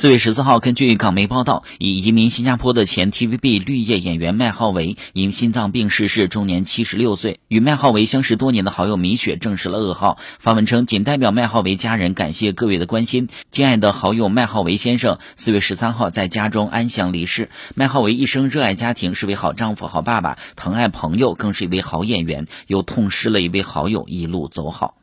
四月十四号，根据港媒报道，已移民新加坡的前 TVB 绿叶演员麦浩维因心脏病逝世，终年七十六岁。与麦浩维相识多年的好友米雪证实了噩耗。发文称，仅代表麦浩维家人感谢各位的关心。亲爱的好友麦浩维先生，四月十三号在家中安详离世。麦浩维一生热爱家庭，是位好丈夫、好爸爸，疼爱朋友，更是一位好演员。又痛失了一位好友，一路走好。